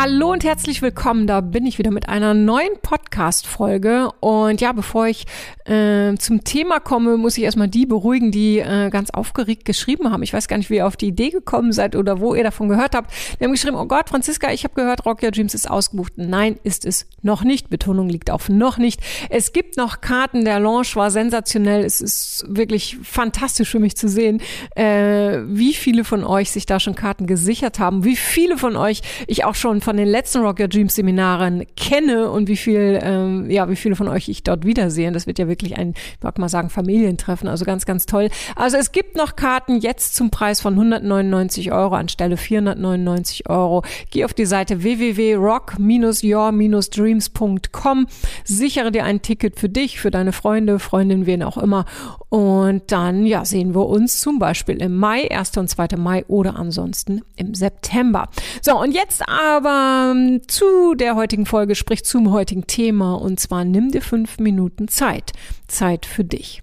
Hallo und herzlich willkommen. Da bin ich wieder mit einer neuen Podcast-Folge. Und ja, bevor ich äh, zum Thema komme, muss ich erstmal die beruhigen, die äh, ganz aufgeregt geschrieben haben. Ich weiß gar nicht, wie ihr auf die Idee gekommen seid oder wo ihr davon gehört habt. Die haben geschrieben, oh Gott, Franziska, ich habe gehört, Rock Your Dreams ist ausgebucht. Nein, ist es noch nicht. Betonung liegt auf noch nicht. Es gibt noch Karten. Der Launch war sensationell. Es ist wirklich fantastisch für mich zu sehen, äh, wie viele von euch sich da schon Karten gesichert haben, wie viele von euch ich auch schon von den letzten Rock Your Dreams Seminaren kenne und wie viel, ähm, ja, wie viele von euch ich dort wiedersehe. Das wird ja wirklich ein, ich mag mal sagen, Familientreffen. Also ganz, ganz toll. Also es gibt noch Karten jetzt zum Preis von 199 Euro anstelle 499 Euro. Geh auf die Seite www.rock-your-dreams.com. Sichere dir ein Ticket für dich, für deine Freunde, Freundin, wen auch immer. Und dann, ja, sehen wir uns zum Beispiel im Mai, 1. und 2. Mai oder ansonsten im September. So, und jetzt aber ähm, zu der heutigen Folge, sprich zum heutigen Thema. Und zwar nimm dir fünf Minuten Zeit. Zeit für dich.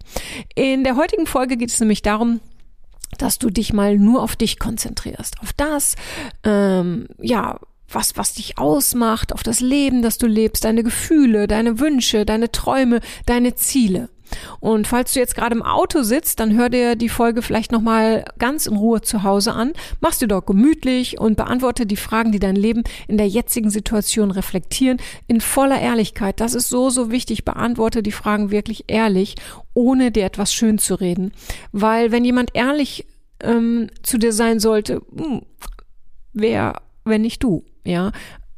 In der heutigen Folge geht es nämlich darum, dass du dich mal nur auf dich konzentrierst. Auf das, ähm, ja, was, was dich ausmacht, auf das Leben, das du lebst, deine Gefühle, deine Wünsche, deine Träume, deine Ziele. Und falls du jetzt gerade im Auto sitzt, dann hör dir die Folge vielleicht nochmal ganz in Ruhe zu Hause an. Machst du dort gemütlich und beantworte die Fragen, die dein Leben in der jetzigen Situation reflektieren, in voller Ehrlichkeit. Das ist so, so wichtig. Beantworte die Fragen wirklich ehrlich, ohne dir etwas schön zu reden. Weil wenn jemand ehrlich ähm, zu dir sein sollte, hm, wer, wenn nicht du? Ja,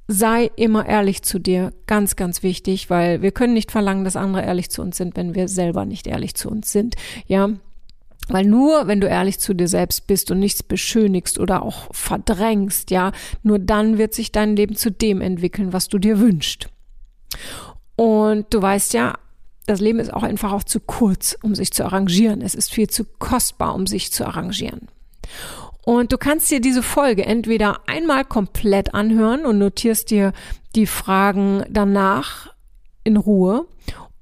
sei immer ehrlich zu dir. Ganz, ganz wichtig, weil wir können nicht verlangen, dass andere ehrlich zu uns sind, wenn wir selber nicht ehrlich zu uns sind. Ja. Weil nur wenn du ehrlich zu dir selbst bist und nichts beschönigst oder auch verdrängst, ja, nur dann wird sich dein Leben zu dem entwickeln, was du dir wünschst. Und du weißt ja, das Leben ist auch einfach auch zu kurz, um sich zu arrangieren. Es ist viel zu kostbar, um sich zu arrangieren. Und du kannst dir diese Folge entweder einmal komplett anhören und notierst dir die Fragen danach in Ruhe,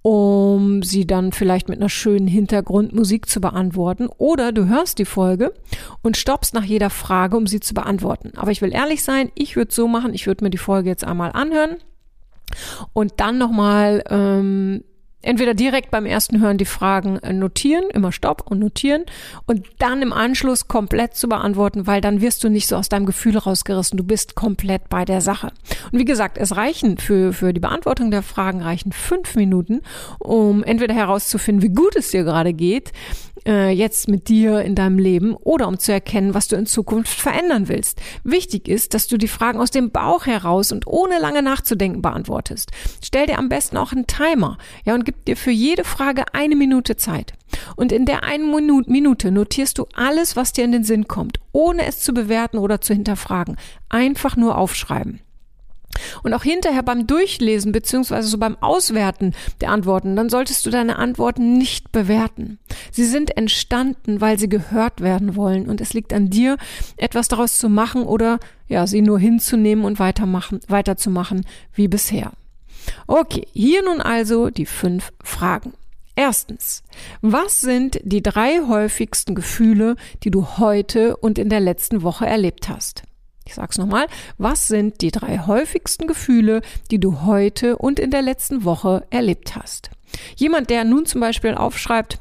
um sie dann vielleicht mit einer schönen Hintergrundmusik zu beantworten. Oder du hörst die Folge und stoppst nach jeder Frage, um sie zu beantworten. Aber ich will ehrlich sein, ich würde so machen, ich würde mir die Folge jetzt einmal anhören und dann nochmal ähm, entweder direkt beim ersten Hören die Fragen äh, notieren, immer Stopp und notieren und dann im Anschluss komplett zu beantworten, weil dann wirst du nicht so aus deinem Gefühl rausgerissen. Du bist komplett bei der Sache. Und wie gesagt, es reichen für, für die Beantwortung der Fragen reichen fünf Minuten, um entweder herauszufinden, wie gut es dir gerade geht, äh, jetzt mit dir in deinem Leben oder um zu erkennen, was du in Zukunft verändern willst. Wichtig ist, dass du die Fragen aus dem Bauch heraus und ohne lange nachzudenken beantwortest. Stell dir am besten auch einen Timer, ja, und gib dir für jede Frage eine Minute Zeit. Und in der einen Minute notierst du alles, was dir in den Sinn kommt, ohne es zu bewerten oder zu hinterfragen. Einfach nur aufschreiben. Und auch hinterher beim Durchlesen beziehungsweise so beim Auswerten der Antworten, dann solltest du deine Antworten nicht bewerten. Sie sind entstanden, weil sie gehört werden wollen und es liegt an dir, etwas daraus zu machen oder ja, sie nur hinzunehmen und weitermachen, weiterzumachen wie bisher. Okay, hier nun also die fünf Fragen. Erstens, was sind die drei häufigsten Gefühle, die du heute und in der letzten Woche erlebt hast? Ich sag's nochmal. Was sind die drei häufigsten Gefühle, die du heute und in der letzten Woche erlebt hast? Jemand, der nun zum Beispiel aufschreibt,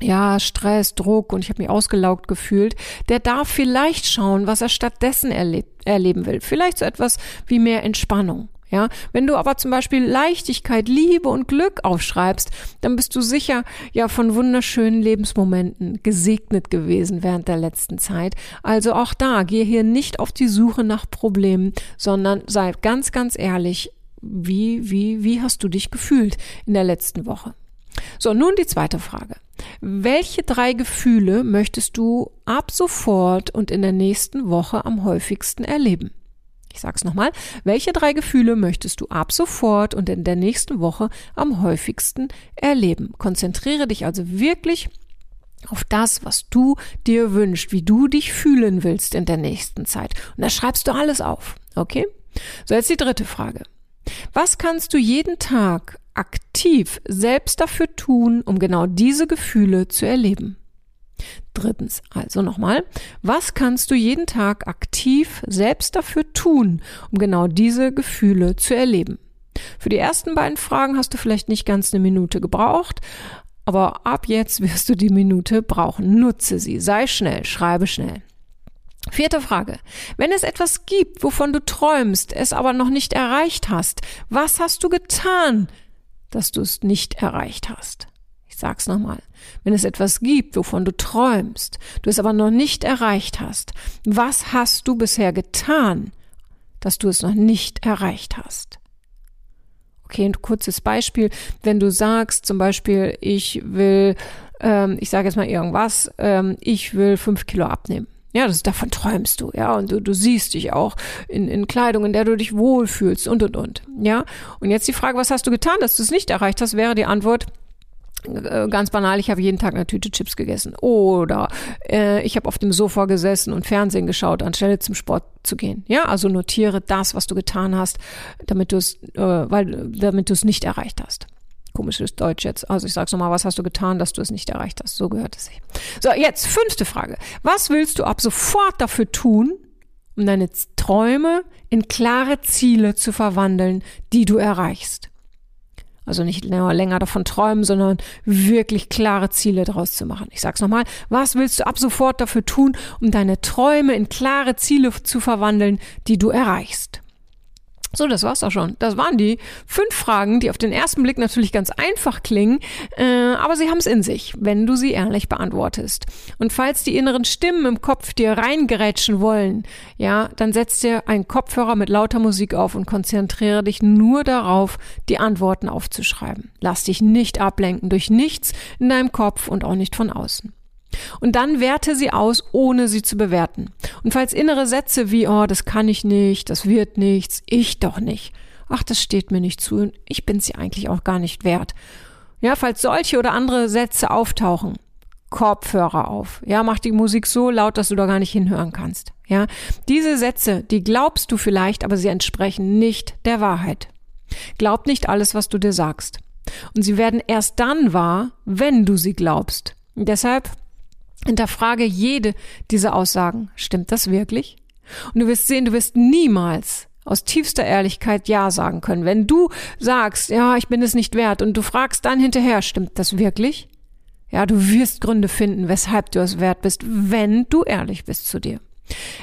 ja, Stress, Druck und ich habe mich ausgelaugt gefühlt, der darf vielleicht schauen, was er stattdessen erlebt, erleben will. Vielleicht so etwas wie mehr Entspannung. Ja, wenn du aber zum Beispiel Leichtigkeit, Liebe und Glück aufschreibst, dann bist du sicher ja von wunderschönen Lebensmomenten gesegnet gewesen während der letzten Zeit. Also auch da, geh hier nicht auf die Suche nach Problemen, sondern sei ganz, ganz ehrlich, wie, wie, wie hast du dich gefühlt in der letzten Woche? So, nun die zweite Frage. Welche drei Gefühle möchtest du ab sofort und in der nächsten Woche am häufigsten erleben? Ich sag's nochmal. Welche drei Gefühle möchtest du ab sofort und in der nächsten Woche am häufigsten erleben? Konzentriere dich also wirklich auf das, was du dir wünschst, wie du dich fühlen willst in der nächsten Zeit. Und da schreibst du alles auf. Okay? So, jetzt die dritte Frage. Was kannst du jeden Tag aktiv selbst dafür tun, um genau diese Gefühle zu erleben? Drittens, also nochmal, was kannst du jeden Tag aktiv selbst dafür tun, um genau diese Gefühle zu erleben? Für die ersten beiden Fragen hast du vielleicht nicht ganz eine Minute gebraucht, aber ab jetzt wirst du die Minute brauchen. Nutze sie, sei schnell, schreibe schnell. Vierte Frage. Wenn es etwas gibt, wovon du träumst, es aber noch nicht erreicht hast, was hast du getan, dass du es nicht erreicht hast? Ich sag's nochmal. Wenn es etwas gibt, wovon du träumst, du es aber noch nicht erreicht hast, was hast du bisher getan, dass du es noch nicht erreicht hast? Okay, ein kurzes Beispiel. Wenn du sagst, zum Beispiel, ich will, ähm, ich sage jetzt mal irgendwas, ähm, ich will fünf Kilo abnehmen. Ja, das, davon träumst du, ja, und du, du siehst dich auch in, in Kleidung, in der du dich wohlfühlst und und und. Ja. Und jetzt die Frage, was hast du getan, dass du es nicht erreicht hast, wäre die Antwort, ganz banal, ich habe jeden Tag eine Tüte Chips gegessen. Oder äh, ich habe auf dem Sofa gesessen und Fernsehen geschaut, anstelle zum Sport zu gehen. Ja, also notiere das, was du getan hast, damit du es, äh, weil, damit du es nicht erreicht hast. Komisches Deutsch jetzt. Also ich sag's nochmal, was hast du getan, dass du es nicht erreicht hast? So gehört es sich. So, jetzt fünfte Frage. Was willst du ab sofort dafür tun, um deine Träume in klare Ziele zu verwandeln, die du erreichst? Also nicht länger, länger davon träumen, sondern wirklich klare Ziele daraus zu machen. Ich sag's nochmal. Was willst du ab sofort dafür tun, um deine Träume in klare Ziele zu verwandeln, die du erreichst? So, das war's auch schon. Das waren die fünf Fragen, die auf den ersten Blick natürlich ganz einfach klingen, äh, aber sie haben es in sich, wenn du sie ehrlich beantwortest. Und falls die inneren Stimmen im Kopf dir reingerätschen wollen, ja, dann setz dir einen Kopfhörer mit lauter Musik auf und konzentriere dich nur darauf, die Antworten aufzuschreiben. Lass dich nicht ablenken durch nichts in deinem Kopf und auch nicht von außen. Und dann werte sie aus, ohne sie zu bewerten. Und falls innere Sätze wie, oh, das kann ich nicht, das wird nichts, ich doch nicht, ach, das steht mir nicht zu, ich bin sie eigentlich auch gar nicht wert. Ja, falls solche oder andere Sätze auftauchen, Kopfhörer auf. Ja, mach die Musik so laut, dass du da gar nicht hinhören kannst. Ja, diese Sätze, die glaubst du vielleicht, aber sie entsprechen nicht der Wahrheit. Glaub nicht alles, was du dir sagst. Und sie werden erst dann wahr, wenn du sie glaubst. Und deshalb Hinterfrage jede dieser Aussagen. Stimmt das wirklich? Und du wirst sehen, du wirst niemals aus tiefster Ehrlichkeit Ja sagen können. Wenn du sagst, ja, ich bin es nicht wert und du fragst dann hinterher, stimmt das wirklich? Ja, du wirst Gründe finden, weshalb du es wert bist, wenn du ehrlich bist zu dir.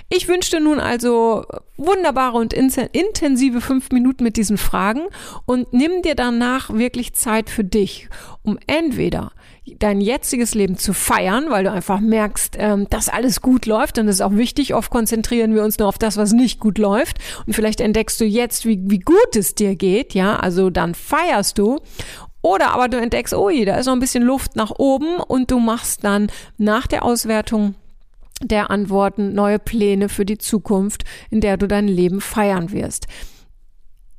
Ich wünschte nun also wunderbare und intensive fünf Minuten mit diesen Fragen und nimm dir danach wirklich Zeit für dich, um entweder dein jetziges Leben zu feiern, weil du einfach merkst, ähm, dass alles gut läuft und das ist auch wichtig. Oft konzentrieren wir uns nur auf das, was nicht gut läuft und vielleicht entdeckst du jetzt, wie, wie gut es dir geht, ja, also dann feierst du oder aber du entdeckst, oh, da ist noch ein bisschen Luft nach oben und du machst dann nach der Auswertung der Antworten neue Pläne für die Zukunft, in der du dein Leben feiern wirst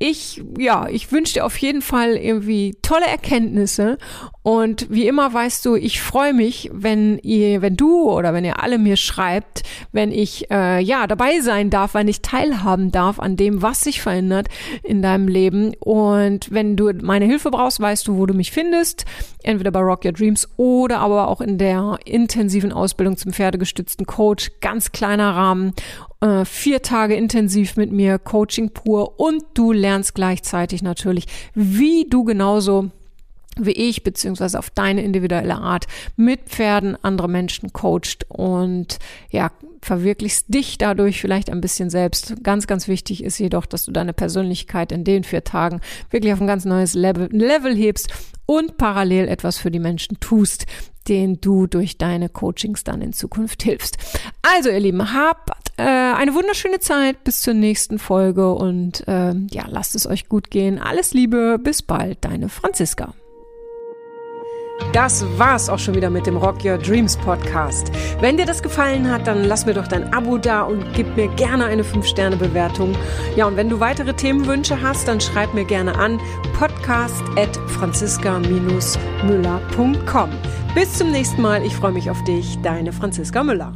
ich, ja, ich wünsche dir auf jeden Fall irgendwie tolle Erkenntnisse. Und wie immer weißt du, ich freue mich, wenn ihr, wenn du oder wenn ihr alle mir schreibt, wenn ich äh, ja dabei sein darf, wenn ich teilhaben darf an dem, was sich verändert in deinem Leben. Und wenn du meine Hilfe brauchst, weißt du, wo du mich findest, entweder bei Rock Your Dreams oder aber auch in der intensiven Ausbildung zum pferdegestützten Coach, ganz kleiner Rahmen äh, vier Tage intensiv mit mir, Coaching pur und du lernst gleichzeitig natürlich, wie du genauso wie ich, beziehungsweise auf deine individuelle Art mit Pferden andere Menschen coacht und ja, verwirklichst dich dadurch vielleicht ein bisschen selbst. Ganz, ganz wichtig ist jedoch, dass du deine Persönlichkeit in den vier Tagen wirklich auf ein ganz neues Level, Level hebst und parallel etwas für die Menschen tust, den du durch deine Coachings dann in Zukunft hilfst. Also ihr Lieben, habt äh, eine wunderschöne Zeit bis zur nächsten Folge und äh, ja, lasst es euch gut gehen. Alles Liebe, bis bald, deine Franziska. Das war's auch schon wieder mit dem Rock Your Dreams Podcast. Wenn dir das gefallen hat, dann lass mir doch dein Abo da und gib mir gerne eine 5-Sterne-Bewertung. Ja, und wenn du weitere Themenwünsche hast, dann schreib mir gerne an podcast at franziska-müller.com. Bis zum nächsten Mal. Ich freue mich auf dich. Deine Franziska Müller.